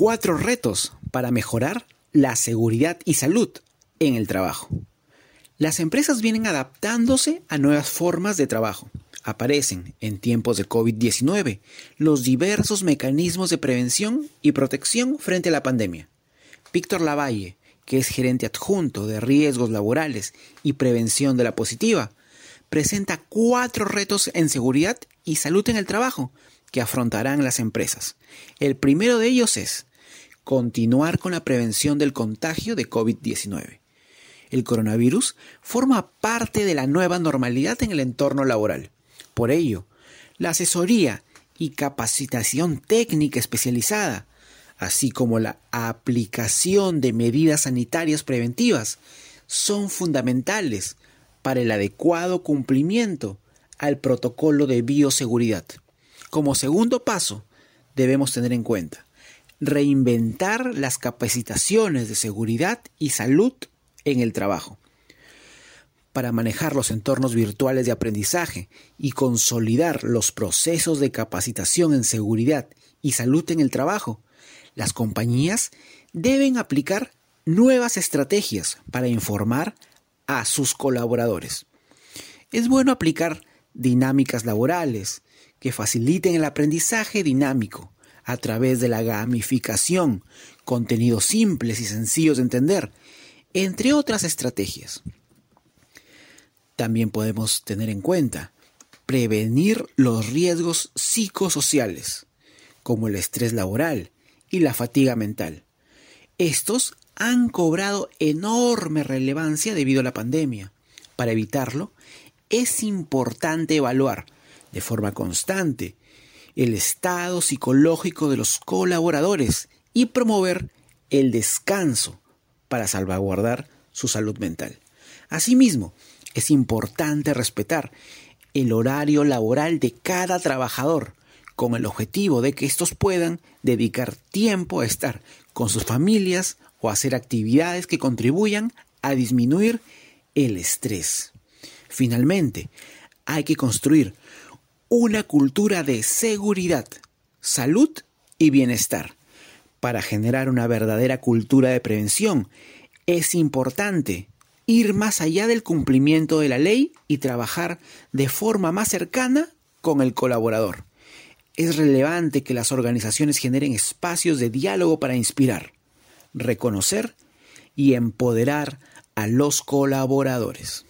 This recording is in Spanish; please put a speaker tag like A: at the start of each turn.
A: Cuatro retos para mejorar la seguridad y salud en el trabajo. Las empresas vienen adaptándose a nuevas formas de trabajo. Aparecen en tiempos de COVID-19 los diversos mecanismos de prevención y protección frente a la pandemia. Víctor Lavalle, que es gerente adjunto de riesgos laborales y prevención de la positiva, presenta cuatro retos en seguridad y salud en el trabajo que afrontarán las empresas. El primero de ellos es continuar con la prevención del contagio de COVID-19. El coronavirus forma parte de la nueva normalidad en el entorno laboral. Por ello, la asesoría y capacitación técnica especializada, así como la aplicación de medidas sanitarias preventivas, son fundamentales para el adecuado cumplimiento al protocolo de bioseguridad. Como segundo paso, debemos tener en cuenta reinventar las capacitaciones de seguridad y salud en el trabajo. Para manejar los entornos virtuales de aprendizaje y consolidar los procesos de capacitación en seguridad y salud en el trabajo, las compañías deben aplicar nuevas estrategias para informar a sus colaboradores. Es bueno aplicar dinámicas laborales que faciliten el aprendizaje dinámico a través de la gamificación, contenidos simples y sencillos de entender, entre otras estrategias. También podemos tener en cuenta prevenir los riesgos psicosociales, como el estrés laboral y la fatiga mental. Estos han cobrado enorme relevancia debido a la pandemia. Para evitarlo, es importante evaluar de forma constante el estado psicológico de los colaboradores y promover el descanso para salvaguardar su salud mental. Asimismo, es importante respetar el horario laboral de cada trabajador con el objetivo de que estos puedan dedicar tiempo a estar con sus familias o hacer actividades que contribuyan a disminuir el estrés. Finalmente, hay que construir una cultura de seguridad, salud y bienestar. Para generar una verdadera cultura de prevención, es importante ir más allá del cumplimiento de la ley y trabajar de forma más cercana con el colaborador. Es relevante que las organizaciones generen espacios de diálogo para inspirar, reconocer y empoderar a los colaboradores.